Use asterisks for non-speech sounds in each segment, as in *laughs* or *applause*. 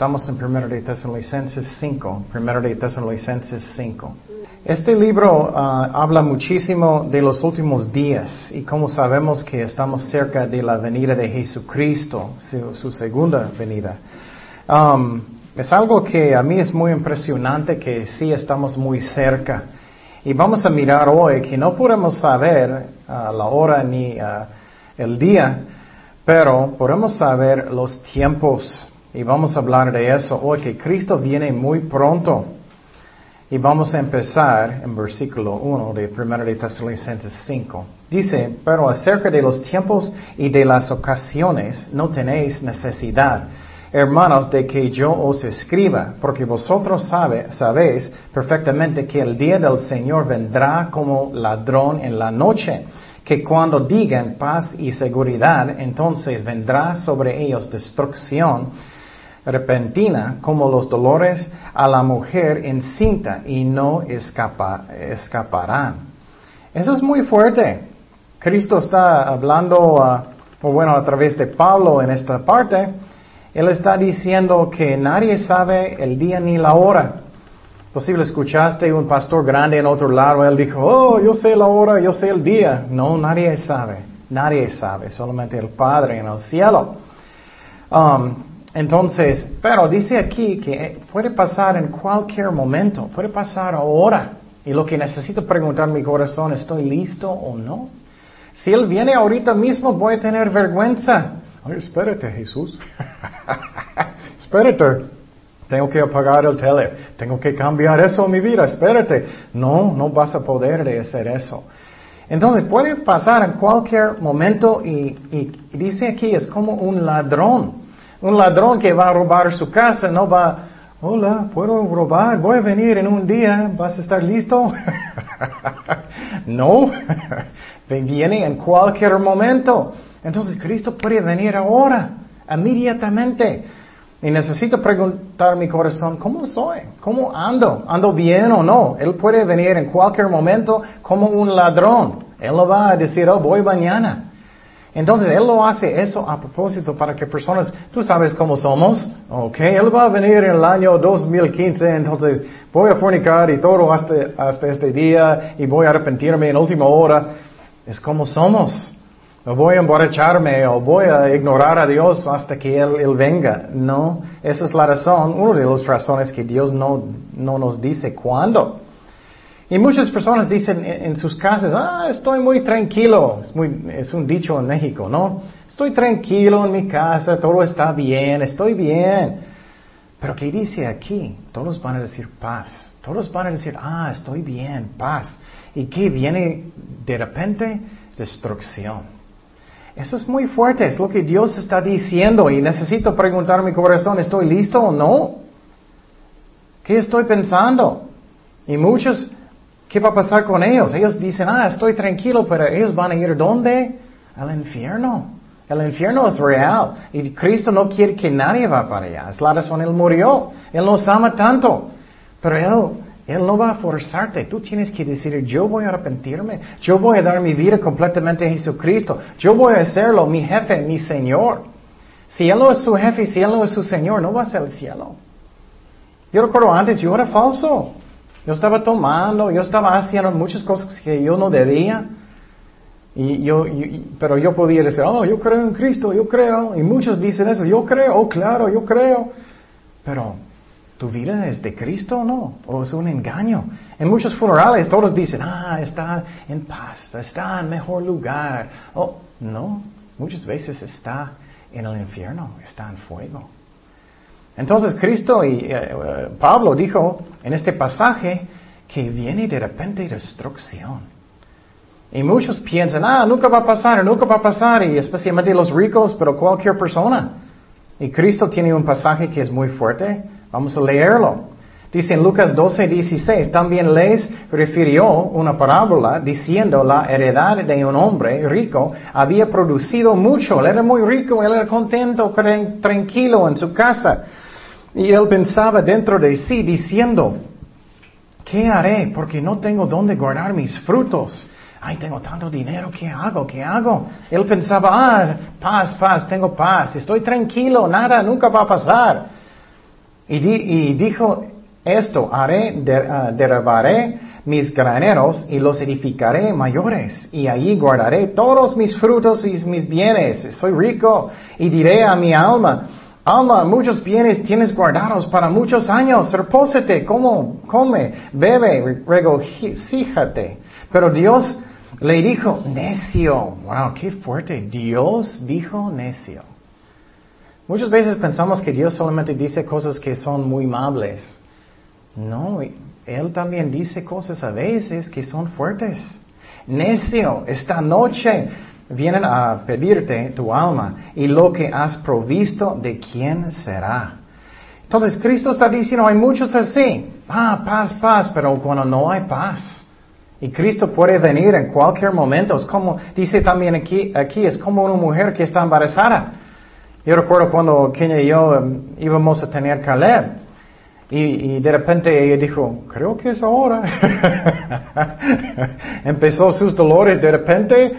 Estamos en 1 de Tesalonicenses 5. 1 de Tesalonicenses 5. Este libro ah, habla muchísimo de los últimos días y cómo sabemos que estamos cerca de la venida de Jesucristo, su, segunda venida. Um, es algo que a mí es muy impresionante que sí estamos muy cerca. Y vamos a mirar hoy que no podemos saber ah, la hora ni ah, el día, pero podemos saber los tiempos. Y vamos a hablar de eso hoy, que Cristo viene muy pronto. Y vamos a empezar en versículo 1 de 1 de Tesalonicenses 5. Dice, pero acerca de los tiempos y de las ocasiones no tenéis necesidad, hermanos, de que yo os escriba, porque vosotros sabe, sabéis perfectamente que el día del Señor vendrá como ladrón en la noche que cuando digan paz y seguridad, entonces vendrá sobre ellos destrucción repentina como los dolores a la mujer encinta y no escaparán. Eso es muy fuerte. Cristo está hablando, uh, o bueno, a través de Pablo en esta parte, él está diciendo que nadie sabe el día ni la hora. Posible escuchaste un pastor grande en otro lado, él dijo, oh, yo sé la hora, yo sé el día. No, nadie sabe, nadie sabe, solamente el Padre en el cielo. Um, entonces, pero dice aquí que puede pasar en cualquier momento, puede pasar ahora. Y lo que necesito preguntar en mi corazón, ¿estoy listo o no? Si Él viene ahorita mismo, voy a tener vergüenza. Ay, espérate, Jesús. *laughs* espérate. Tengo que apagar el tele. Tengo que cambiar eso en mi vida. Espérate. No, no vas a poder hacer eso. Entonces puede pasar en cualquier momento y, y dice aquí es como un ladrón. Un ladrón que va a robar su casa no va, hola, ¿puedo robar? Voy a venir en un día, ¿vas a estar listo? *laughs* no, *laughs* viene en cualquier momento. Entonces Cristo puede venir ahora, inmediatamente. Y necesito preguntar mi corazón, ¿cómo soy? ¿Cómo ando? ¿Ando bien o no? Él puede venir en cualquier momento como un ladrón. Él va a decir, oh, voy mañana. Entonces Él lo hace eso a propósito para que personas, tú sabes cómo somos, ok, Él va a venir en el año 2015, entonces voy a fornicar y todo hasta, hasta este día y voy a arrepentirme en última hora. Es como somos. O voy a emborracharme o voy a ignorar a Dios hasta que Él, Él venga. No, esa es la razón, una de las razones que Dios no, no nos dice cuándo. Y muchas personas dicen en, sus casas, ah, estoy muy tranquilo. Es, muy, es un dicho en México, ¿no? Estoy tranquilo en mi casa, todo está bien, estoy bien. Pero ¿qué dice aquí? Todos van a decir paz. Todos van a decir, ah, estoy bien, paz. ¿Y qué viene de repente? Destrucción. Eso es muy fuerte, es lo que Dios está diciendo y necesito preguntar a mi corazón, ¿estoy listo o no? ¿Qué estoy pensando? Y muchos ¿Qué va a pasar con ellos? Ellos dicen, ah, estoy tranquilo, pero ellos van a ir ¿dónde? Al infierno. El infierno es real. Y Cristo no quiere que nadie va para allá. Es la razón, Él murió. Él nos ama tanto. Pero Él, Él no va a forzarte. Tú tienes que decir, yo voy a arrepentirme. Yo voy a dar mi vida completamente a Jesucristo. Yo voy a hacerlo, mi jefe, mi Señor. Si Él no es su jefe si Él no es su Señor, no va a ser el cielo. Yo recuerdo antes, yo era falso. Yo estaba tomando, yo estaba haciendo muchas cosas que yo no debía. Y yo, pero yo podía decir, oh, yo creo en Cristo, yo creo. Y muchos dicen eso, yo creo, oh, claro, yo creo. Pero, ¿tu vida es de Cristo o no? ¿O es un engaño? En muchos funerales todos dicen, ah, está en paz, está en mejor lugar. Oh, no, muchas veces está en el infierno, está en fuego. Entonces Cristo y eh, eh, Pablo dijo en este pasaje que viene de repente destrucción. Y muchos piensan, ah, nunca va a pasar, nunca va a pasar, y especialmente los ricos, pero cualquier persona. Y Cristo tiene un pasaje que es muy fuerte. Vamos a leerlo. Dice en Lucas 12, 16, también les refirió una parábola diciendo la heredad de un hombre rico había producido mucho. Él era muy rico, él era contento, tranquilo en su casa. Y él pensaba dentro de sí diciendo, ¿qué haré? Porque no tengo dónde guardar mis frutos. Ay, tengo tanto dinero, ¿qué hago? ¿Qué hago? Él pensaba, ah, paz, paz, tengo paz, estoy tranquilo, nada, nunca va a pasar. Y, dijo esto, haré, uh, derribaré mis graneros y los edificaré mayores, y allí guardaré todos mis frutos y mis bienes. Soy rico, y diré a mi alma, alma, muchos bienes tienes guardados para muchos años, repósete, como, come, bebe, regocíjate. Pero Dios le dijo, necio, wow, qué fuerte, Dios dijo necio. Muchas veces pensamos que Dios solamente dice cosas que son muy amables. No, Él también dice cosas a veces que son fuertes. Necio, esta noche vienen a pedirte tu alma y lo que has provisto, ¿de quién será? Entonces Cristo está diciendo, hay muchos así, ah, paz, paz, pero cuando no hay paz. Y Cristo puede venir en cualquier momento. Es como, dice también aquí, aquí es como una mujer que está embarazada. Yo recuerdo cuando Kenia y yo em, íbamos a tener Caleb. Y, de repente ella dijo, creo que es ahora. *laughs* Empezó sus dolores de repente.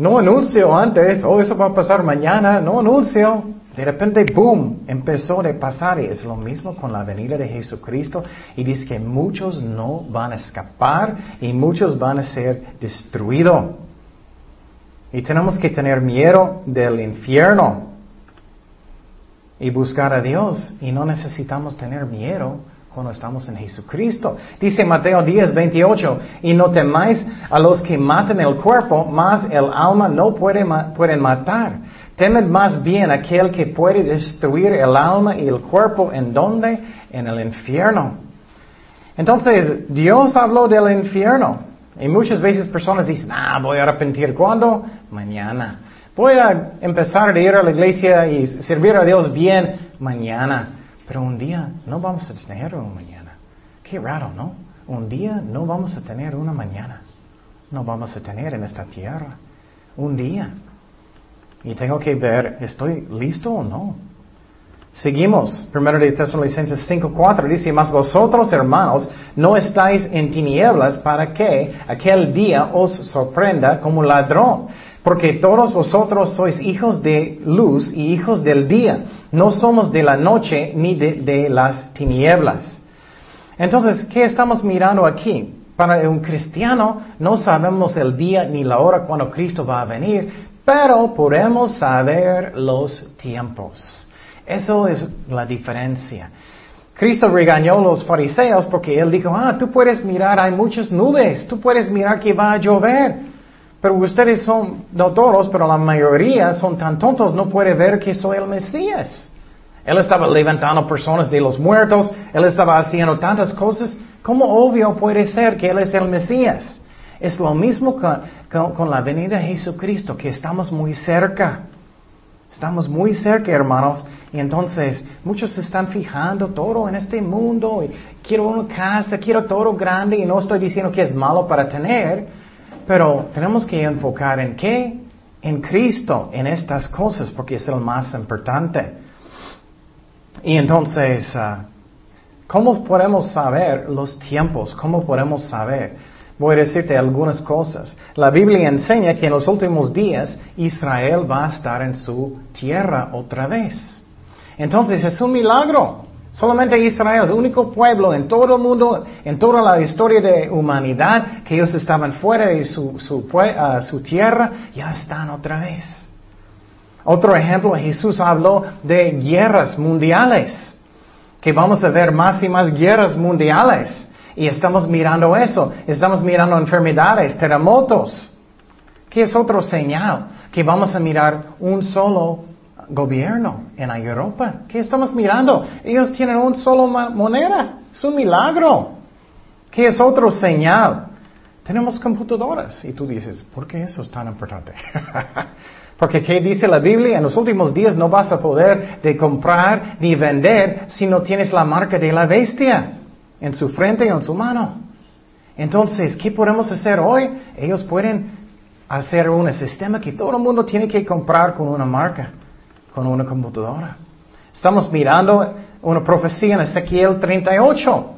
No anuncio antes, oh, eso va a pasar mañana, no anuncio. De repente, boom, empezó a pasar y es lo mismo con la venida de Jesucristo y dice que muchos no van a escapar y muchos van a ser destruidos. Y tenemos que tener miedo del infierno y buscar a Dios. Y no necesitamos tener miedo cuando estamos en Jesucristo. Dice Mateo 10, 28, y no temáis a los que matan el cuerpo, mas el alma no puede, pueden matar. Temed más bien aquel que puede destruir el alma y el cuerpo en donde? En el infierno. Entonces, Dios habló del infierno. Y muchas veces personas dicen, ah, voy a arrepentir. ¿Cuándo? Mañana. Voy a empezar a ir a la iglesia y servir a Dios bien mañana. Pero un día no vamos a tener una mañana. Qué raro, ¿no? Un día no vamos a tener una mañana. No vamos a tener en esta tierra. Un día. Y tengo que ver, ¿estoy listo o no? Seguimos. Primero de Tesalonicenses 5.4 dice, mas vosotros, hermanos, no estáis en tinieblas para que aquel día os sorprenda como ladrón. Porque todos vosotros sois hijos de luz y hijos del día. No somos de la noche ni de, las tinieblas. Entonces, ¿qué estamos mirando aquí? Para un cristiano no sabemos el día ni la hora cuando Cristo va a venir, pero podemos saber los tiempos. Eso es la diferencia. Cristo regañó a los fariseos porque él dijo, ah, tú puedes mirar, hay muchas nubes, tú puedes mirar que va a llover. Pero ustedes son, no todos, pero la mayoría son tan tontos, no puede ver que soy el Mesías. Él estaba levantando personas de los muertos, él estaba haciendo tantas cosas. ¿Cómo obvio puede ser que él es el Mesías? Es lo mismo con, con la venida de Jesucristo, que estamos muy cerca. Estamos muy cerca, hermanos. Y entonces muchos se están fijando todo en este mundo. Y quiero una casa, quiero todo grande y no estoy diciendo que es malo para tener. Pero tenemos que enfocar en qué? En Cristo, en estas cosas, porque es el más importante. Y entonces, ah, ¿cómo podemos saber los tiempos? ¿Cómo podemos saber? Voy a decirte algunas cosas. La Biblia enseña que en los últimos días Israel va a estar en su tierra otra vez. Entonces es un milagro. Solamente Israel es el único pueblo en todo el mundo, en toda la historia de humanidad, que ellos estaban fuera de su, ah, su tierra, ya están otra vez. Otro ejemplo, Jesús habló de guerras mundiales, que vamos a ver más y más guerras mundiales. Y estamos mirando eso, estamos mirando enfermedades, terremotos. ¿Qué es otro señal? Que vamos a mirar un solo gobierno en Europa. ¿Qué estamos mirando? Ellos tienen un solo moneda. Es un milagro. ¿Qué es otro señal? Tenemos computadoras. Y tú dices, ¿por qué eso es tan importante? *laughs* Porque ¿qué dice la Biblia? En los últimos días no vas a poder de comprar ni vender si no tienes la marca de la bestia en su frente y en su mano. Entonces, ¿qué podemos hacer hoy? Ellos pueden hacer un sistema que todo el mundo tiene que comprar con una marca con una computadora. Estamos mirando una profecía en Ezequiel 38.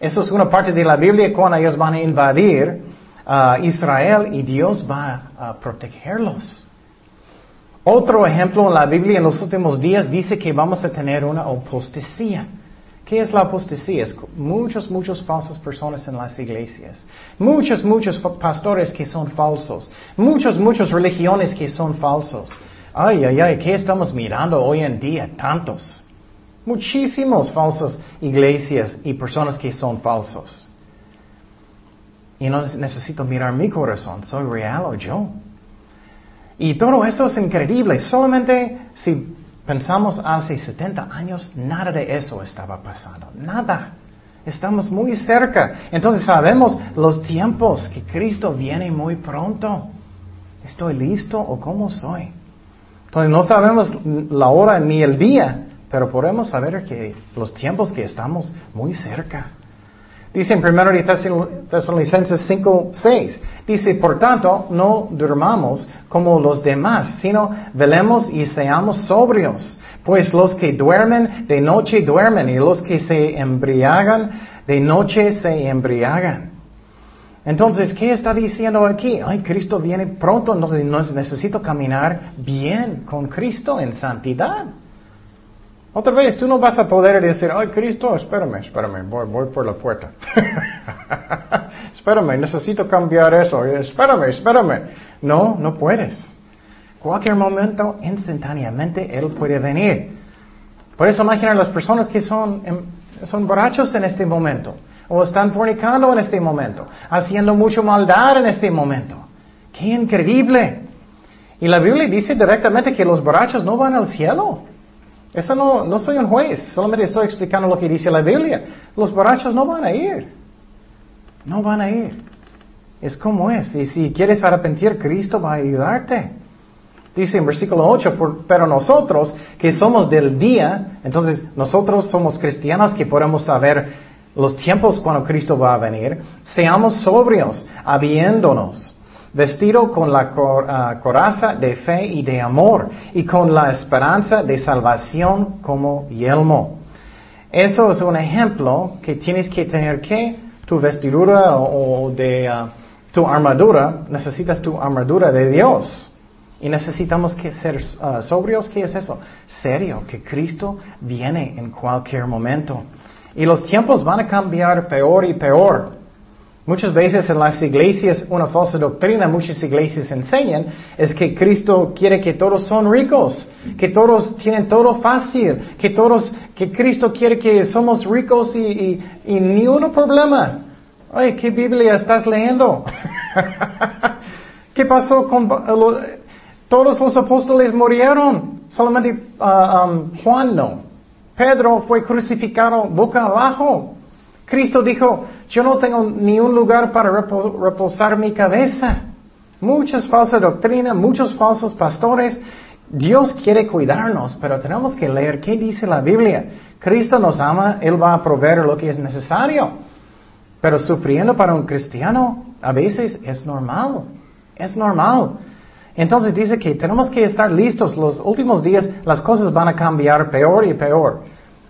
Eso es una parte de la Biblia cuando ellos van a invadir a uh, Israel y Dios va a protegerlos. Otro ejemplo en la Biblia en los últimos días dice que vamos a tener una apostasía. ¿Qué es la apostasía? Es muchos, muchos falsas personas en las iglesias. Muchos, muchos pastores que son falsos. Muchos, muchas religiones que son falsos. Ay, ay, ay, ¿qué estamos mirando hoy en día? Tantos. Muchísimos falsos iglesias y personas que son falsos. Y no necesito mirar mi corazón, soy real o yo. Y todo eso es increíble. Solamente si pensamos hace 70 años, nada de eso estaba pasando. Nada. Estamos muy cerca. Entonces sabemos los tiempos que Cristo viene muy pronto. ¿Estoy listo o cómo soy? Entonces no sabemos la hora ni el día, pero podemos saber que los tiempos que estamos muy cerca. Dice en 1 Tesalonicenses 5, 6, dice, por tanto, no durmamos como los demás, sino velemos y seamos sobrios. Pues los que duermen de noche duermen y los que se embriagan de noche se embriagan. Entonces, ¿qué está diciendo aquí? Ay, Cristo viene pronto, entonces necesito caminar bien con Cristo en santidad. Otra vez, tú no vas a poder decir, ay, Cristo, espérame, espérame, voy, voy por la puerta. *laughs* espérame, necesito cambiar eso. Espérame, espérame. No, no puedes. Cualquier momento, instantáneamente, Él puede venir. Por eso imagina las personas que son, em, son borrachos en este momento o están fornicando en este momento, haciendo mucha maldad en este momento. ¡Qué increíble! Y la Biblia dice directamente que los borrachos no van al cielo. Eso no, no soy un juez, solamente estoy explicando lo que dice la Biblia. Los borrachos no van a ir. No van a ir. Es como es. Y si quieres arrepentir, Cristo va a ayudarte. Dice en versículo 8, pero nosotros que somos del día, entonces nosotros somos cristianos que podemos saber los tiempos cuando Cristo va a venir, seamos sobrios, habiéndonos vestido con la ah, coraza de fe y de amor y con la esperanza de salvación como yelmo. Eso es un ejemplo que tienes que tener que tu vestidura o, de ah, tu armadura, necesitas tu armadura de Dios. Y necesitamos que ser ah, sobrios, ¿qué es eso? Serio, que Cristo viene en cualquier momento. Y los tiempos van a cambiar peor y peor. Muchas veces en las iglesias, una falsa doctrina, muchas iglesias enseñan, es que Cristo quiere que todos son ricos, que todos tienen todo fácil, que todos, que Cristo quiere que somos ricos y, ni uno problema. Ay, ¿qué Biblia estás leyendo? *laughs* ¿Qué pasó con todos los apóstoles murieron? Solamente ah, um, Juan no. Pedro fue crucificado boca abajo. Cristo dijo, yo no tengo ni un lugar para reposar mi cabeza. Muchas falsas doctrinas, muchos falsos pastores. Dios quiere cuidarnos, pero tenemos que leer qué dice la Biblia. Cristo nos ama, Él va a proveer lo que es necesario. Pero sufriendo para un cristiano a veces es normal. Es normal. Entonces dice que tenemos que estar listos. Los últimos días las cosas van a cambiar peor y peor.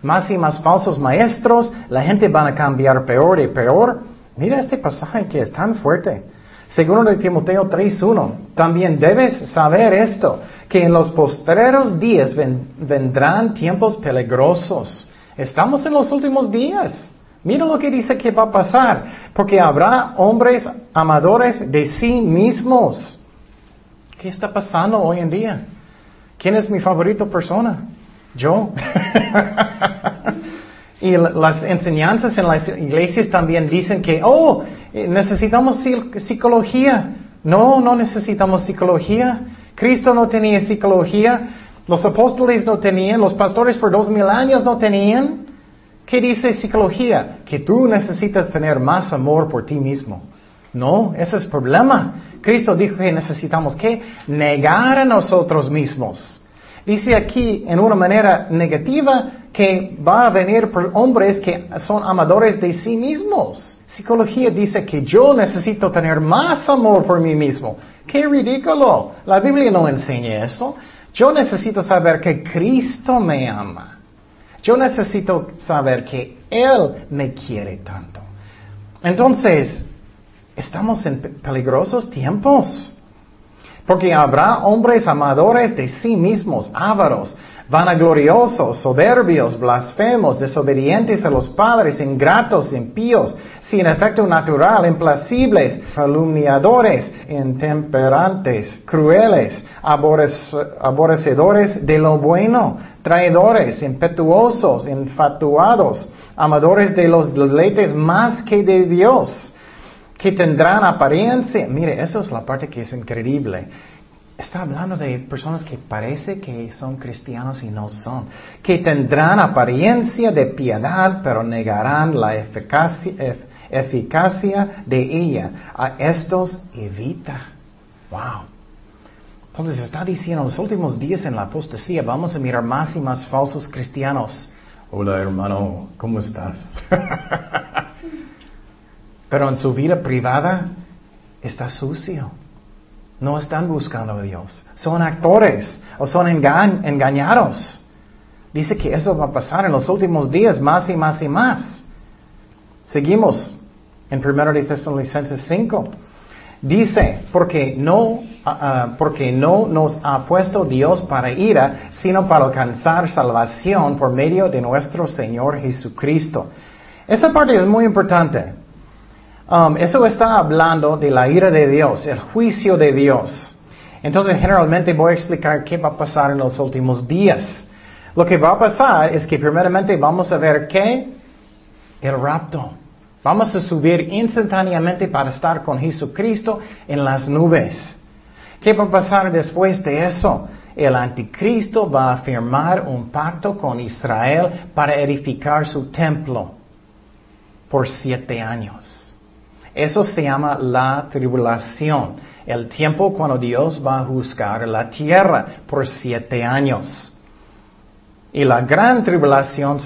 Más y más falsos maestros, la gente van a cambiar peor y peor. Mira este pasaje que es tan fuerte. Segundo de Timoteo 3.1. También debes saber esto, que en los postreros días vendrán tiempos peligrosos. Estamos en los últimos días. Mira lo que dice que va a pasar, porque habrá hombres amadores de sí mismos ¿Qué está pasando hoy en día? ¿Quién es mi favorito persona? Yo. *laughs* y las enseñanzas en las iglesias también dicen que, oh, necesitamos psicología. No, no necesitamos psicología. Cristo no tenía psicología. Los apóstoles no tenían. Los pastores por dos mil años no tenían. ¿Qué dice psicología? Que tú necesitas tener más amor por ti mismo. No, ese es el problema. Cristo dijo que necesitamos que negar a nosotros mismos. Dice aquí en una manera negativa que va a venir por hombres que son amadores de sí mismos. Psicología dice que yo necesito tener más amor por mí mismo. ¡Qué ridículo! La Biblia no enseña eso. Yo necesito saber que Cristo me ama. Yo necesito saber que Él me quiere tanto. Entonces, Estamos en peligrosos tiempos. Porque habrá hombres amadores de sí mismos, ávaros, vanagloriosos, soberbios, blasfemos, desobedientes a los padres, ingratos, impíos, sin efecto natural, implacibles, calumniadores, intemperantes, crueles, aborrecedores de lo bueno, traidores, impetuosos, infatuados, amadores de los deleites más que de Dios que tendrán apariencia. Mire, eso es la parte que es increíble. Está hablando de personas que parece que son cristianos y no son. Que tendrán apariencia de piedad, pero negarán la eficacia, de ella. A estos evita. Wow. Entonces está diciendo, en los últimos días en la apostasía vamos a mirar más y más falsos cristianos. Hola hermano, ¿cómo estás? *laughs* Pero en su vida privada está sucio. No están buscando a Dios. Son actores o son engañados. Dice que eso va a pasar en los últimos días más y más y más. Seguimos en 1 de Tesalonicenses 5. Dice, porque no, ah, porque no nos ha puesto Dios para ira, sino para alcanzar salvación por medio de nuestro Señor Jesucristo. Esa parte es muy importante. Um, eso está hablando de la ira de Dios, el juicio de Dios. Entonces, generalmente voy a explicar qué va a pasar en los últimos días. Lo que va a pasar es que primeramente vamos a ver qué? El rapto. Vamos a subir instantáneamente para estar con Jesucristo en las nubes. ¿Qué va a pasar después de eso? El anticristo va a firmar un pacto con Israel para edificar su templo por siete años. Eso se llama la tribulación, el tiempo cuando Dios va a juzgar la tierra por siete años. Y la gran tribulación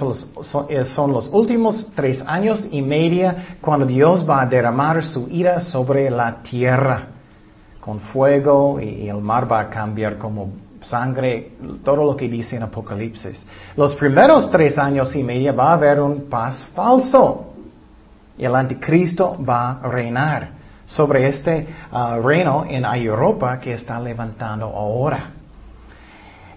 eh, son los, últimos tres años y media cuando Dios va a derramar su ira sobre la tierra con fuego y, el mar va a cambiar como sangre, todo lo que dice en Apocalipsis. Los primeros tres años y media va a haber un paz falso. Y el anticristo va a reinar sobre este uh, reino en Europa que está levantando ahora.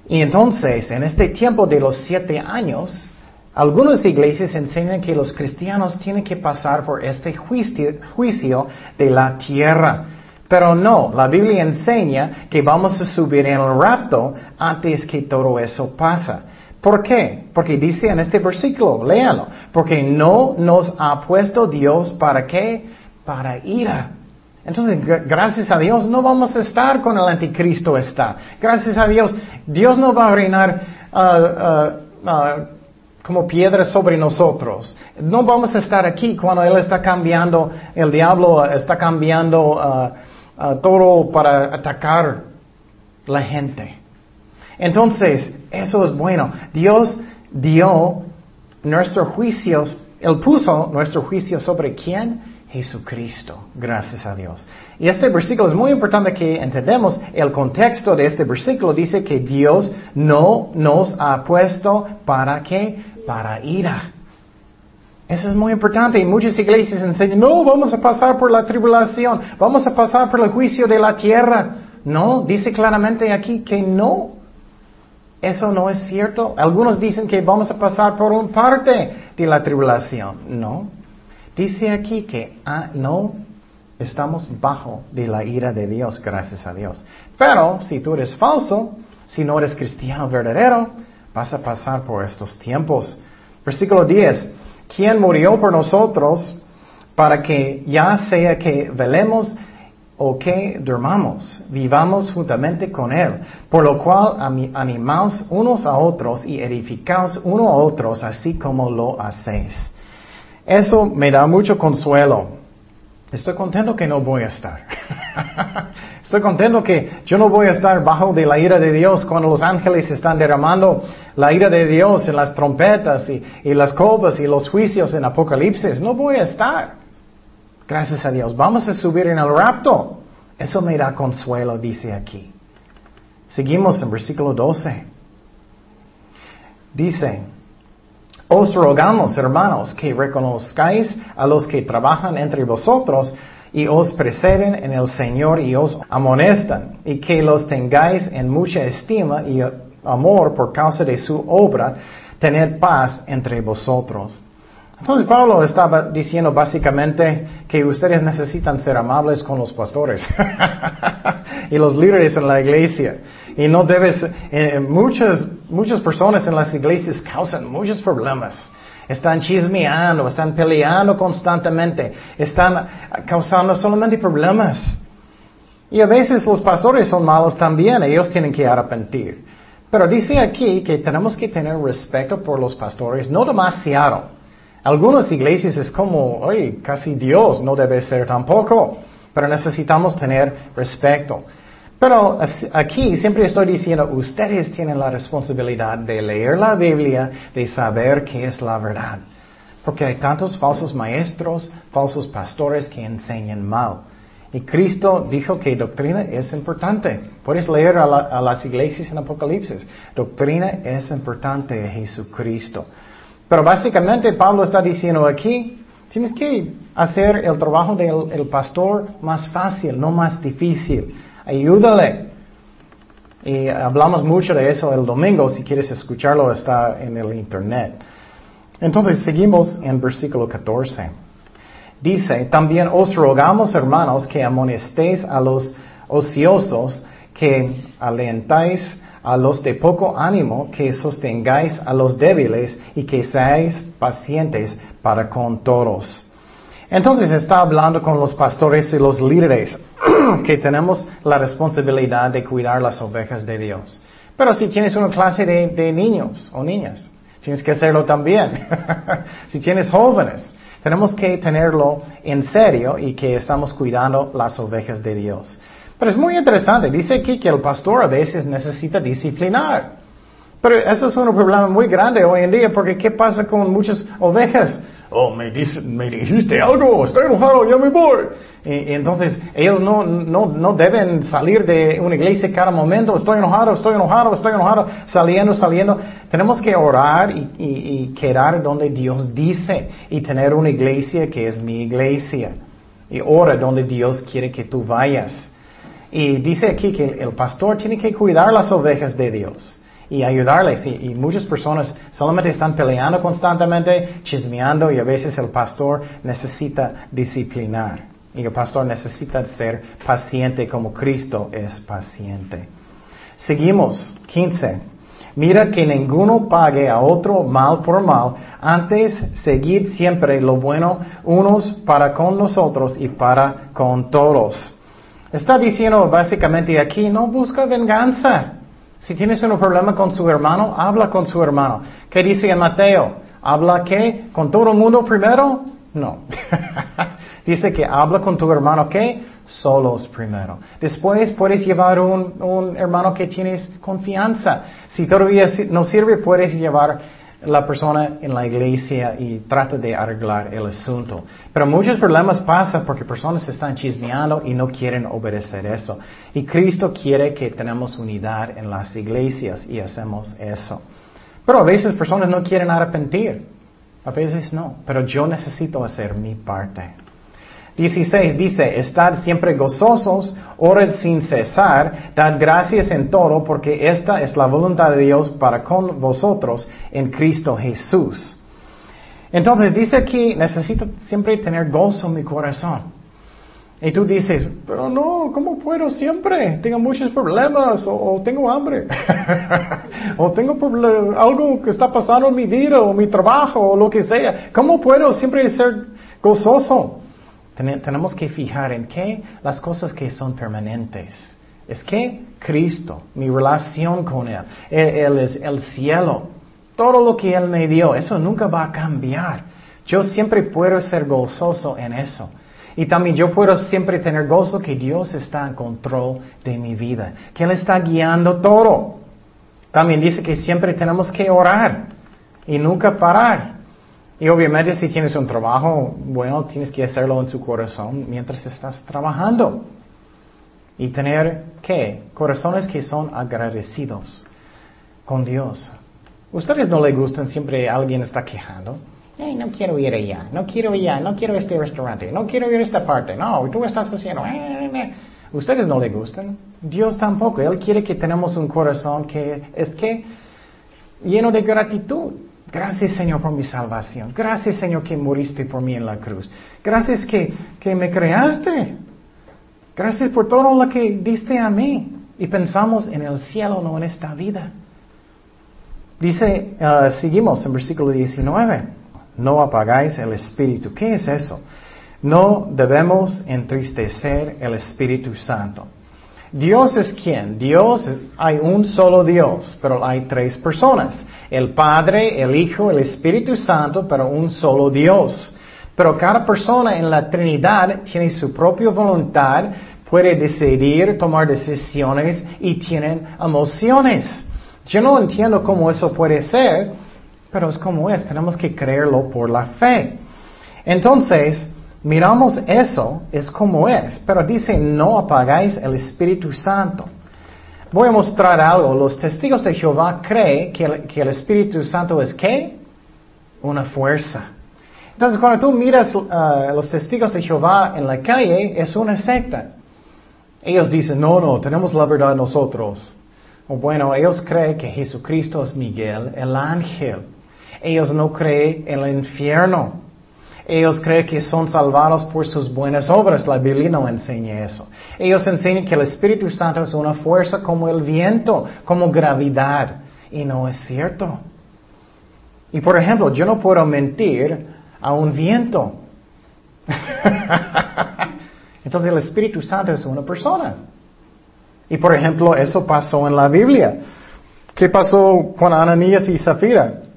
Y entonces, en este tiempo de los siete años, algunas iglesias enseñan que los cristianos tienen que pasar por este juicio, juicio de la tierra. Pero no, la Biblia enseña que vamos a subir en el rapto antes que todo eso pasa. ¿Por qué? Porque dice en este versículo, léalo, porque no nos ha puesto Dios para qué? Para ira. Entonces, gracias a Dios no vamos a estar con el anticristo está. Gracias a Dios, Dios no va a reinar uh, uh, uh, como piedra sobre nosotros. No vamos a estar aquí cuando Él está cambiando, el diablo está cambiando todo para atacar la gente. Entonces, eso es bueno. Dios dio nuestros juicios, Él puso nuestro juicio sobre quién? Jesucristo. Gracias a Dios. Y este versículo es muy importante que entendamos el contexto de este versículo. Dice que Dios no nos ha puesto para qué? Para ira. Eso es muy importante y muchas iglesias enseñan, no, vamos a pasar por la tribulación, vamos a pasar por el juicio de la tierra. No, dice claramente aquí que no. Eso no es cierto. Algunos dicen que vamos a pasar por un parte de la tribulación. No. Dice aquí que ah, no estamos bajo de la ira de Dios, gracias a Dios. Pero si tú eres falso, si no eres cristiano verdadero, vas a pasar por estos tiempos. Versículo 10. ¿Quién murió por nosotros para que ya sea que velemos o que durmamos, vivamos juntamente con Él, por lo cual animaos unos a otros y edificaos unos a otros, así como lo hacéis. Eso me da mucho consuelo. Estoy contento que no voy a estar. *laughs* Estoy contento que yo no voy a estar bajo de la ira de Dios cuando los ángeles están derramando la ira de Dios en las trompetas y, y las copas y los juicios en Apocalipsis. No voy a estar. Gracias a Dios. Vamos a subir en el rapto. Eso me da consuelo, dice aquí. Seguimos en versículo 12. Dice, os rogamos, hermanos, que reconozcáis a los que trabajan entre vosotros y os preceden en el Señor y os amonestan, y que los tengáis en mucha estima y amor por causa de su obra, tened paz entre vosotros. Entonces Pablo estaba diciendo básicamente que ustedes necesitan ser amables con los pastores *laughs* y los líderes en la iglesia. Y no debes, eh, muchas, muchas personas en las iglesias causan muchos problemas. Están chismeando, están peleando constantemente, están causando solamente problemas. Y a veces los pastores son malos también, ellos tienen que arrepentir. Pero dice aquí que tenemos que tener respeto por los pastores, no demasiado. Algunas iglesias es como, oye, casi Dios no debe ser tampoco, pero necesitamos tener respeto. Pero aquí siempre estoy diciendo, ustedes tienen la responsabilidad de leer la Biblia, de saber qué es la verdad. Porque hay tantos falsos maestros, falsos pastores que enseñan mal. Y Cristo dijo que doctrina es importante. Puedes leer a, a las iglesias en Apocalipsis. Doctrina es importante de Jesucristo. Pero básicamente Pablo está diciendo aquí, tienes que hacer el trabajo del pastor más fácil, no más difícil. Ayúdale. Y hablamos mucho de eso el domingo, si quieres escucharlo está en el internet. Entonces seguimos en versículo 14. Dice, también os rogamos hermanos que amonestéis a los ociosos, que alentáis a los de poco ánimo, que sostengáis a los débiles y que seáis pacientes para con todos. Entonces está hablando con los pastores y los líderes *clears throat* que tenemos la responsabilidad de cuidar las ovejas de Dios. Pero si tienes una clase de, niños o niñas, tienes que hacerlo también. *laughs* si tienes jóvenes, tenemos que tenerlo en serio y que estamos cuidando las ovejas de Dios. Pero es muy interesante. Dice aquí que el pastor a veces necesita disciplinar. Pero eso es un problema muy grande hoy en día porque ¿qué pasa con muchas ovejas? Oh, me, me dijiste algo, estoy enojado, ya me voy. Y, entonces ellos no, no, no, deben salir de una iglesia cada momento, estoy enojado, estoy enojado, estoy enojado, saliendo, saliendo. Tenemos que orar y, y, y quedar donde Dios dice y tener una iglesia que es mi iglesia. Y ora donde Dios quiere que tú vayas. Y dice aquí que el pastor tiene que cuidar las ovejas de Dios y ayudarles. Y, muchas personas solamente están peleando constantemente, chismeando y a veces el pastor necesita disciplinar. Y el pastor necesita ser paciente como Cristo es paciente. Seguimos, 15. Mira que ninguno pague a otro mal por mal, antes seguid siempre lo bueno unos para con nosotros y para con todos. Está diciendo básicamente aquí, no busca venganza. Si tienes un problema con su hermano, habla con su hermano. ¿Qué dice en Mateo? ¿Habla qué? ¿Con todo el mundo primero? No. *laughs* dice que habla con tu hermano qué? Solos primero. Después puedes llevar un, un hermano que tienes confianza. Si todavía no sirve, puedes llevar la persona en la iglesia y trata de arreglar el asunto. Pero muchos problemas pasan porque personas están chismeando y no quieren obedecer eso. Y Cristo quiere que tenemos unidad en las iglesias y hacemos eso. Pero a veces personas no quieren arrepentir. A veces no. Pero yo necesito hacer mi parte. 16 dice, estad siempre gozosos, ored sin cesar, dad gracias en todo, porque esta es la voluntad de Dios para con vosotros en Cristo Jesús. Entonces dice aquí, necesito siempre tener gozo en mi corazón. Y tú dices, pero no, ¿cómo puedo siempre? Tengo muchos problemas, o, tengo hambre, *laughs* o tengo algo que está pasando en mi vida, o mi trabajo, o lo que sea. ¿Cómo puedo siempre ser gozoso? Tenemos que fijar en qué las cosas que son permanentes. Es que Cristo, mi relación con Él, Él, es el cielo, todo lo que Él me dio, eso nunca va a cambiar. Yo siempre puedo ser gozoso en eso. Y también yo puedo siempre tener gozo que Dios está en control de mi vida, que Él está guiando todo. También dice que siempre tenemos que orar y nunca parar. Y obviamente si tienes un trabajo, bueno, tienes que hacerlo en su corazón mientras estás trabajando. Y tener, ¿qué? Corazones que son agradecidos con Dios. ¿Ustedes no les gustan siempre alguien está quejando? Hey, no quiero ir allá, no quiero ir allá, no quiero este restaurante, no quiero ir a esta parte. No, tú estás haciendo... Eh, eh, eh". Ustedes no le gustan. Dios tampoco. Él quiere que tenemos un corazón que es que lleno de gratitud. Gracias Señor por mi salvación. Gracias Señor que moriste por mí en la cruz. Gracias que, que me creaste. Gracias por todo lo que diste a mí. Y pensamos en el cielo, no en esta vida. Dice, uh, seguimos en versículo 19, no apagáis el Espíritu. ¿Qué es eso? No debemos entristecer el Espíritu Santo. Dios es quien? Dios, hay un solo Dios, pero hay tres personas. El Padre, el Hijo, el Espíritu Santo, pero un solo Dios. Pero cada persona en la Trinidad tiene su propia voluntad, puede decidir, tomar decisiones y tienen emociones. Yo no entiendo cómo eso puede ser, pero es como es, tenemos que creerlo por la fe. Entonces, miramos eso, es como es, pero dice no apagáis el Espíritu Santo. Voy a mostrar algo. Los testigos de Jehová creen que el, Espíritu Santo es qué? Una fuerza. Entonces, cuando tú miras a uh, los testigos de Jehová en la calle, es una secta. Ellos dicen, no, no, tenemos la verdad nosotros. O bueno, ellos creen que Jesucristo es Miguel, el ángel. Ellos no creen en el infierno. Ellos creen que son salvados por sus buenas obras. La Biblia no enseña eso. Ellos enseñan que el Espíritu Santo es una fuerza como el viento, como gravedad. Y no es cierto. Y por ejemplo, yo no puedo mentir a un viento. *laughs* Entonces el Espíritu Santo es una persona. Y por ejemplo, eso pasó en la Biblia. ¿Qué pasó con Ananías y Zafira?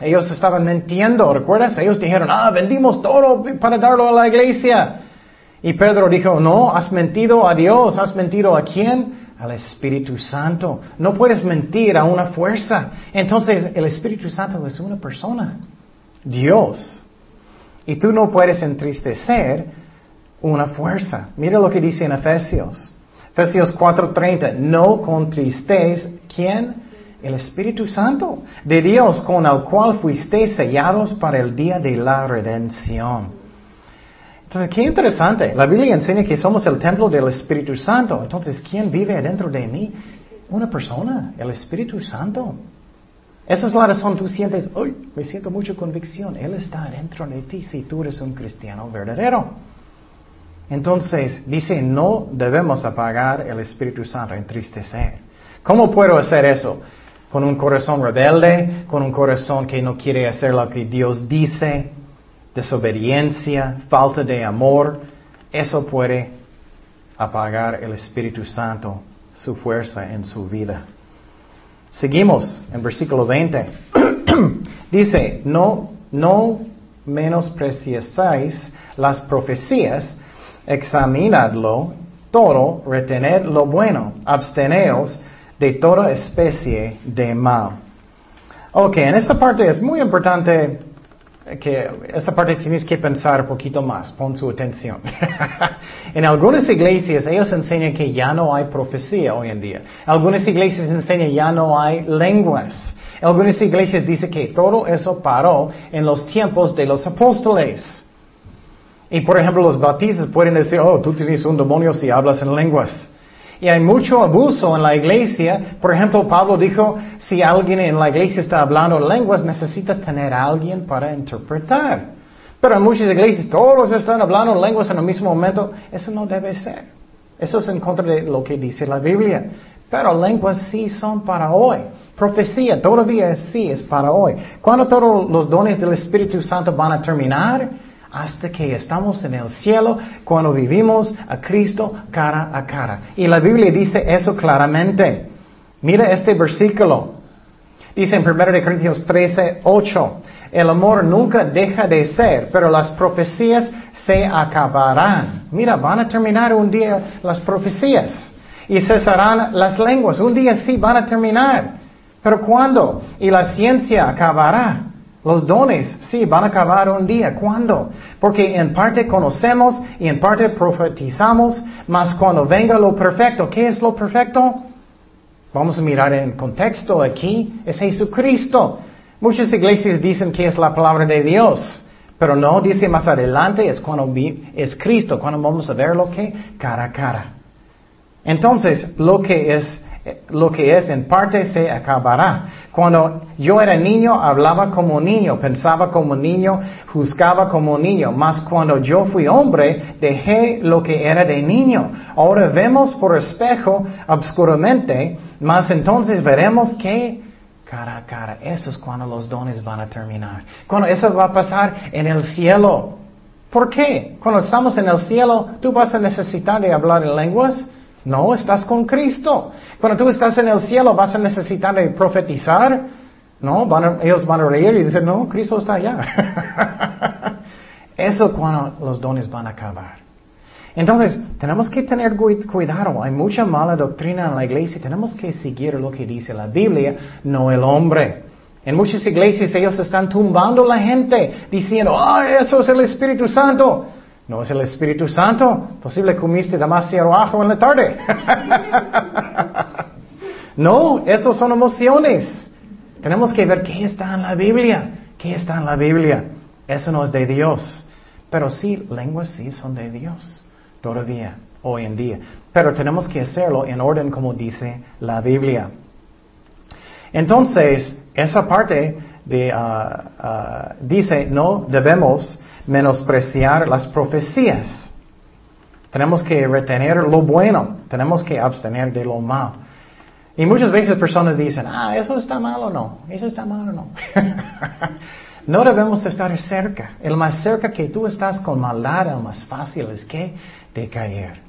Ellos estaban mintiendo, ¿recuerdas? Ellos dijeron, ah, vendimos todo para darlo a la iglesia. Y Pedro dijo, no, has mentido a Dios, has mentido a quién? Al Espíritu Santo. No puedes mentir a una fuerza. Entonces, el Espíritu Santo es una persona, Dios. Y tú no puedes entristecer una fuerza. Mira lo que dice en Efesios. Efesios 4:30, no contristéis, ¿quién? El Espíritu Santo de Dios con el cual fuisteis sellados para el día de la redención. Entonces, qué interesante. La Biblia enseña que somos el templo del Espíritu Santo. Entonces, ¿quién vive dentro de mí? Una persona, el Espíritu Santo. Esa es la razón, tú sientes, hoy me siento mucha convicción. Él está dentro de ti si tú eres un cristiano verdadero. Entonces, dice, no debemos apagar el Espíritu Santo, entristecer. ¿Cómo puedo hacer eso? Con un corazón rebelde, con un corazón que no quiere hacer lo que Dios dice, desobediencia, falta de amor. Eso puede apagar el Espíritu Santo, su fuerza en su vida. Seguimos en versículo 20. *clears throat* dice, no, no menospreciáis las profecías, examinadlo todo, retened lo bueno, absteneos de toda especie de mal. Ok, en esta parte es muy importante que esta parte tienes que pensar un poquito más, pon su atención. *laughs* en algunas iglesias ellos enseñan que ya no hay profecía hoy en día. Algunas iglesias enseñan ya no hay lenguas. Algunas iglesias dicen que todo eso paró en los tiempos de los apóstoles. Y por ejemplo, los bautistas pueden decir, oh, tú tienes un demonio si hablas en lenguas. Y hay mucho abuso en la iglesia. Por ejemplo, Pablo dijo, si alguien en la iglesia está hablando en lenguas, necesitas tener a alguien para interpretar. Pero en muchas iglesias todos están hablando en lenguas en el mismo momento. Eso no debe ser. Eso es en contra de lo que dice la Biblia. Pero lenguas sí son para hoy. Profecía todavía sí es para hoy. ¿Cuándo todos los dones del Espíritu Santo van a terminar? Hasta que estamos en el cielo cuando vivimos a Cristo cara a cara. Y la Biblia dice eso claramente. Mira este versículo. Dice en 1 Corintios 13, 8, el amor nunca deja de ser, pero las profecías se acabarán. Mira, van a terminar un día las profecías y cesarán las lenguas. Un día sí van a terminar. Pero ¿cuándo? Y la ciencia acabará. Los dones, sí, van a acabar un día. ¿Cuándo? Porque en parte conocemos y en parte profetizamos, mas cuando venga lo perfecto, ¿qué es lo perfecto? Vamos a mirar en contexto aquí, es Jesucristo. Muchas iglesias dicen que es la palabra de Dios, pero no dice más adelante, es cuando es Cristo, cuando vamos a ver lo que cara a cara. Entonces, lo que es lo que es en parte se acabará. Cuando yo era niño, hablaba como niño, pensaba como niño, juzgaba como niño. Mas cuando yo fui hombre, dejé lo que era de niño. Ahora vemos por espejo obscuramente, mas entonces veremos que cara a cara. Eso es cuando los dones van a terminar. Cuando eso va a pasar en el cielo. ¿Por qué? Cuando estamos en el cielo, tú vas a necesitar de hablar en lenguas. No, estás con Cristo. Cuando tú estás en el cielo, vas a necesitar de profetizar. No, ellos van a reír y decir, no, Cristo está allá. *laughs* Eso cuando los dones van a acabar. Entonces, tenemos que tener cuidado. Hay mucha mala doctrina en la iglesia. Tenemos que seguir lo que dice la Biblia, no el hombre. En muchas iglesias ellos están tumbando a la gente diciendo, ah, eso es el Espíritu Santo. ¿No es el Espíritu Santo? Posible comiste demasiado ajo en la tarde. *laughs* no, esos son emociones. Tenemos que ver qué está en la Biblia. ¿Qué está en la Biblia? Eso no es de Dios. Pero sí, lenguas sí son de Dios. Todavía, hoy en día. Pero tenemos que hacerlo en orden como dice la Biblia. Entonces, esa parte ah, ah, dice, no debemos menospreciar las profecías. Tenemos que retener lo bueno, tenemos que abstener de lo malo. Y muchas veces personas dicen, ah, eso está mal o no, eso está mal o no. *laughs* no debemos estar cerca. El más cerca que tú estás con maldad, el más fácil es que de caer.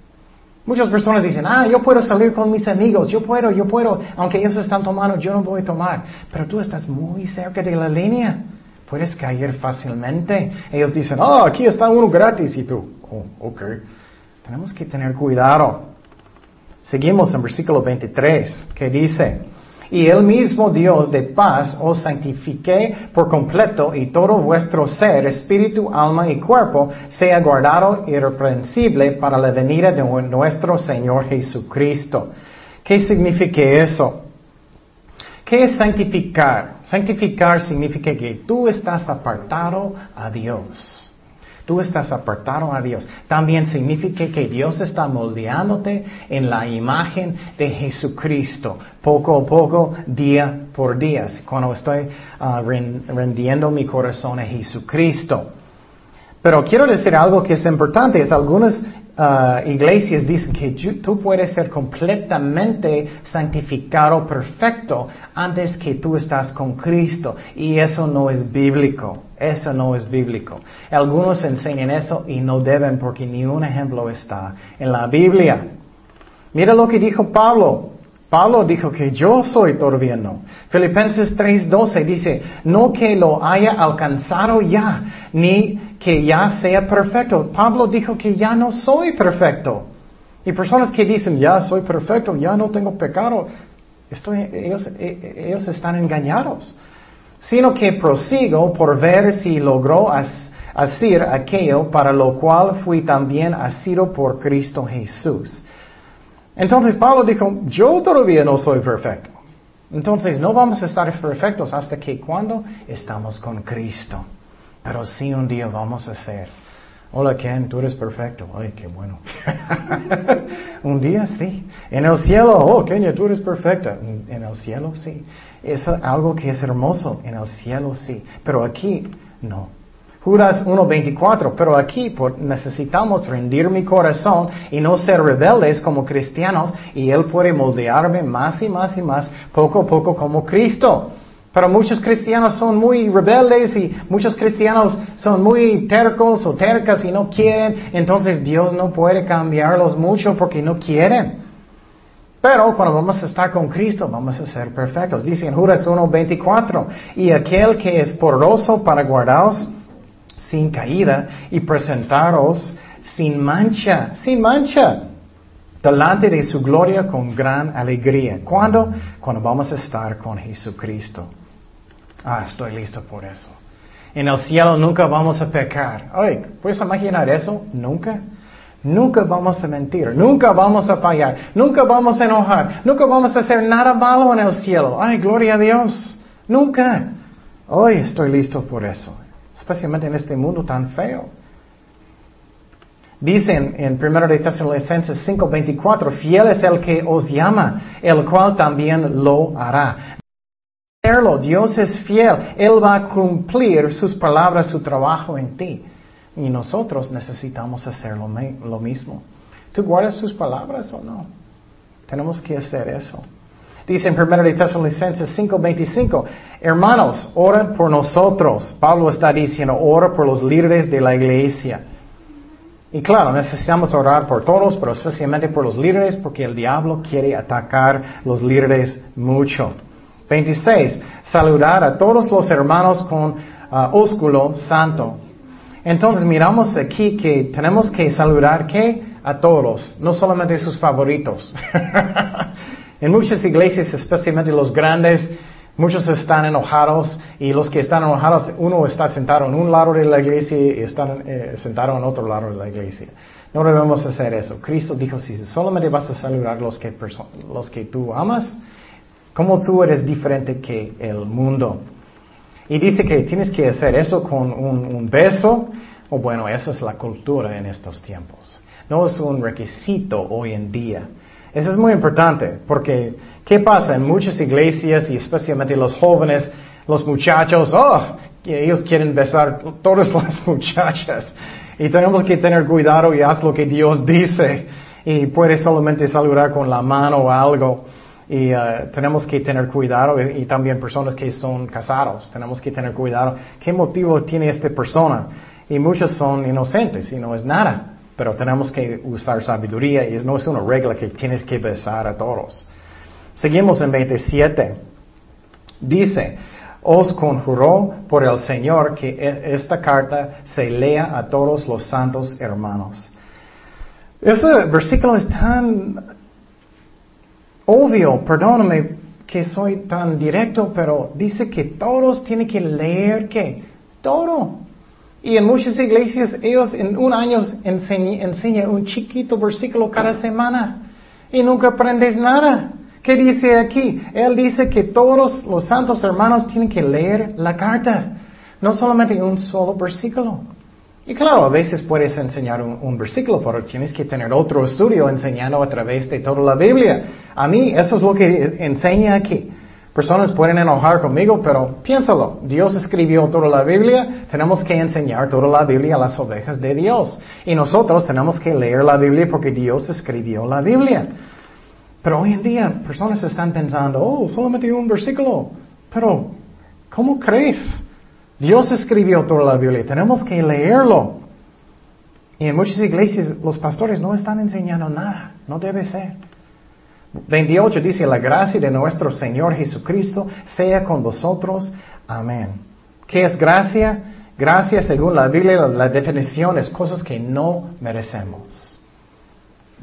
Muchas personas dicen, ah, yo puedo salir con mis amigos, yo puedo, yo puedo, aunque ellos están tomando, yo no voy a tomar. Pero tú estás muy cerca de la línea. Puedes caer fácilmente. Ellos dicen, oh, aquí está uno gratis y tú, oh, ok. Tenemos que tener cuidado. Seguimos en versículo 23, que dice, y el mismo Dios de paz os santifique por completo y todo vuestro ser, espíritu, alma y cuerpo sea guardado irreprensible para la venida de nuestro Señor Jesucristo. ¿Qué significa eso? ¿Qué es santificar? Santificar significa que tú estás apartado a Dios. Tú estás apartado a Dios. También significa que Dios está moldeándote en la imagen de Jesucristo, poco a poco, día por día, cuando estoy uh, rendiendo mi corazón a Jesucristo. Pero quiero decir algo que es importante, es algunas Uh, iglesias dicen que tú puedes ser completamente santificado, perfecto, antes que tú estás con Cristo. Y eso no es bíblico. Eso no es bíblico. Algunos enseñan eso y no deben porque ni un ejemplo está en la Biblia. Mira lo que dijo Pablo. Pablo dijo que yo soy todavía no. Filipenses 3:12 dice, no que lo haya alcanzado ya, ni que ya sea perfecto. Pablo dijo que ya no soy perfecto. Y personas que dicen, ya soy perfecto, ya no tengo pecado, ellos, e, ellos están engañados. Sino que prosigo por ver si logró hacer aquello para lo cual fui también asido por Cristo Jesús. Entonces Pablo dijo, yo todavía no soy perfecto. Entonces no vamos a estar perfectos hasta que cuando estamos con Cristo. Pero sí un día vamos a ser. Hola Ken, tú eres perfecto. Ay, qué bueno. *laughs* un día sí. En el cielo, oh Kenya, tú eres perfecta. En el cielo sí. Es algo que es hermoso. En el cielo sí. Pero aquí no. Judas 1.24, pero aquí necesitamos rendir mi corazón y no ser rebeldes como cristianos y Él puede moldearme más y más y más, poco a poco como Cristo. Pero muchos cristianos son muy rebeldes y muchos cristianos son muy tercos o tercas y no quieren. Entonces Dios no puede cambiarlos mucho porque no quieren. Pero cuando vamos a estar con Cristo vamos a ser perfectos. Dice en Judas 1.24, y aquel que es poroso para guardaros sin caída y presentaros sin mancha, sin mancha delante de su gloria con gran alegría. ¿Cuándo? Cuando vamos a estar con Jesucristo. Ah, estoy listo por eso. En el cielo nunca vamos a pecar. Ay, ¿puedes imaginar eso? Nunca. Nunca vamos a mentir, nunca vamos a fallar, nunca vamos a enojar, nunca vamos a hacer nada malo en el cielo. Ay, gloria a Dios. Nunca. Hoy estoy listo por eso, especialmente en este mundo tan feo. Dicen en 1 de Tesalonicenses 5:24, fiel es el que os llama, el cual también lo hará. Dios es fiel, Él va a cumplir sus palabras, su trabajo en ti. Y nosotros necesitamos hacer lo, lo mismo. ¿Tú guardas sus palabras o no? Tenemos que hacer eso. Dice en 1 de Tesalonicenses 5:25, hermanos, oren por nosotros. Pablo está diciendo, ora por los líderes de la iglesia. Y claro, necesitamos orar por todos, pero especialmente por los líderes, porque el diablo quiere atacar los líderes mucho. 26. Saludar a todos los hermanos con uh, ósculo santo. Entonces miramos aquí que tenemos que saludar ¿qué? a todos, no solamente sus favoritos. *laughs* en muchas iglesias, especialmente los grandes, muchos están enojados y los que están enojados, uno está sentado en un lado de la iglesia y están eh, sentado en otro lado de la iglesia. No debemos hacer eso. Cristo dijo, si solamente vas a saludar los que, los que tú amas, como tú eres diferente que el mundo. Y dice que tienes que hacer eso con un, beso, o bueno, esa es la cultura en estos tiempos. No es un requisito hoy en día. Eso es muy importante, porque ¿qué pasa en muchas iglesias y especialmente los jóvenes, los muchachos, oh, ellos quieren besar todas las *laughs* muchachas. Y tenemos que tener cuidado y haz lo que Dios dice. Y puedes solamente saludar con la mano o algo. Y uh, tenemos que tener cuidado y, también personas que son casados, tenemos que tener cuidado. ¿Qué motivo tiene esta persona? Y muchos son inocentes y no es nada. Pero tenemos que usar sabiduría y no es una regla que tienes que besar a todos. Seguimos en 27. Dice, os conjuró por el Señor que e, esta carta se lea a todos los santos hermanos. Este versículo es tan obvio, perdóname que soy tan directo, pero dice que todos tienen que leer que todo. Y en muchas iglesias ellos en un año enseñan un chiquito versículo cada semana y nunca aprendes nada. ¿Qué dice aquí? Él dice que todos los santos hermanos tienen que leer la carta, no solamente un solo versículo. Y claro, a veces puedes enseñar un, versículo, pero tienes que tener otro estudio enseñando a través de toda la Biblia. A mí eso es lo que enseña aquí. Personas pueden enojar conmigo, pero piénsalo. Dios escribió toda la Biblia, tenemos que enseñar toda la Biblia a las ovejas de Dios. Y nosotros tenemos que leer la Biblia porque Dios escribió la Biblia. Pero hoy en día personas están pensando, oh, solamente un versículo. Pero, ¿cómo crees? Dios escribió toda la Biblia, tenemos que leerlo. Y en muchas iglesias los pastores no están enseñando nada, no debe ser. 28 dice, la gracia de nuestro Señor Jesucristo sea con vosotros. Amén. ¿Qué es gracia? Gracia, según la Biblia, la definición es cosas que no merecemos.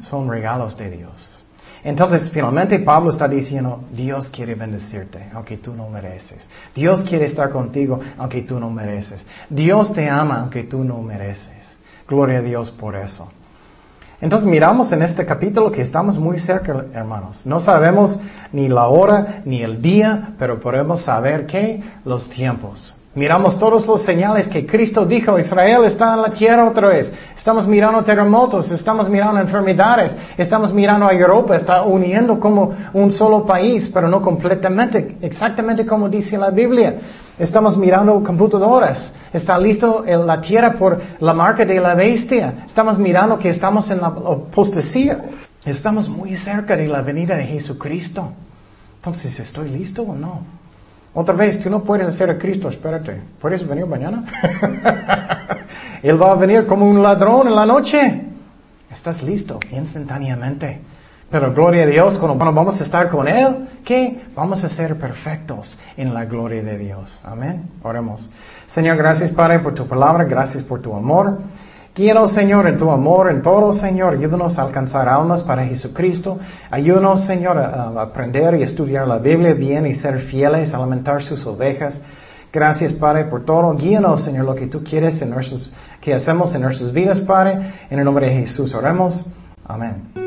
Son regalos de Dios. Entonces, finalmente Pablo está diciendo, Dios quiere bendecirte, aunque tú no mereces. Dios quiere estar contigo, aunque tú no mereces. Dios te ama, aunque tú no mereces. Gloria a Dios por eso. Entonces miramos en este capítulo que estamos muy cerca, hermanos. No sabemos ni la hora ni el día, pero podemos saber que los tiempos. Miramos todos los señales que Cristo dijo, Israel está en la tierra otra vez. Estamos mirando terremotos, estamos mirando enfermedades, estamos mirando a Europa, está uniendo como un solo país, pero no completamente, exactamente como dice la Biblia. Estamos mirando computadoras, está listo la tierra por la marca de la bestia. Estamos mirando que estamos en la apostasía. Estamos muy cerca de la venida de Jesucristo. Entonces, ¿estoy listo o no? Otra vez, tú no puedes hacer a Cristo, espérate, ¿puedes venir mañana? *laughs* Él va a venir como un ladrón en la noche. Estás listo instantáneamente. Pero gloria a Dios, cuando vamos a estar con Él, ¿qué? Vamos a ser perfectos en la gloria de Dios. Amén. Oremos. Señor, gracias Padre por tu palabra, gracias por tu amor. Guíanos, Señor, en tu amor, en todo, Señor. Ayúdanos a alcanzar almas para Jesucristo. Ayúdanos, Señor, a, aprender y estudiar la Biblia bien y ser fieles, a alimentar sus ovejas. Gracias, Padre, por todo. Guíanos, Señor, lo que tú quieres en nuestros, que hacemos en nuestras vidas, Padre. En el nombre de Jesús oremos. Amén.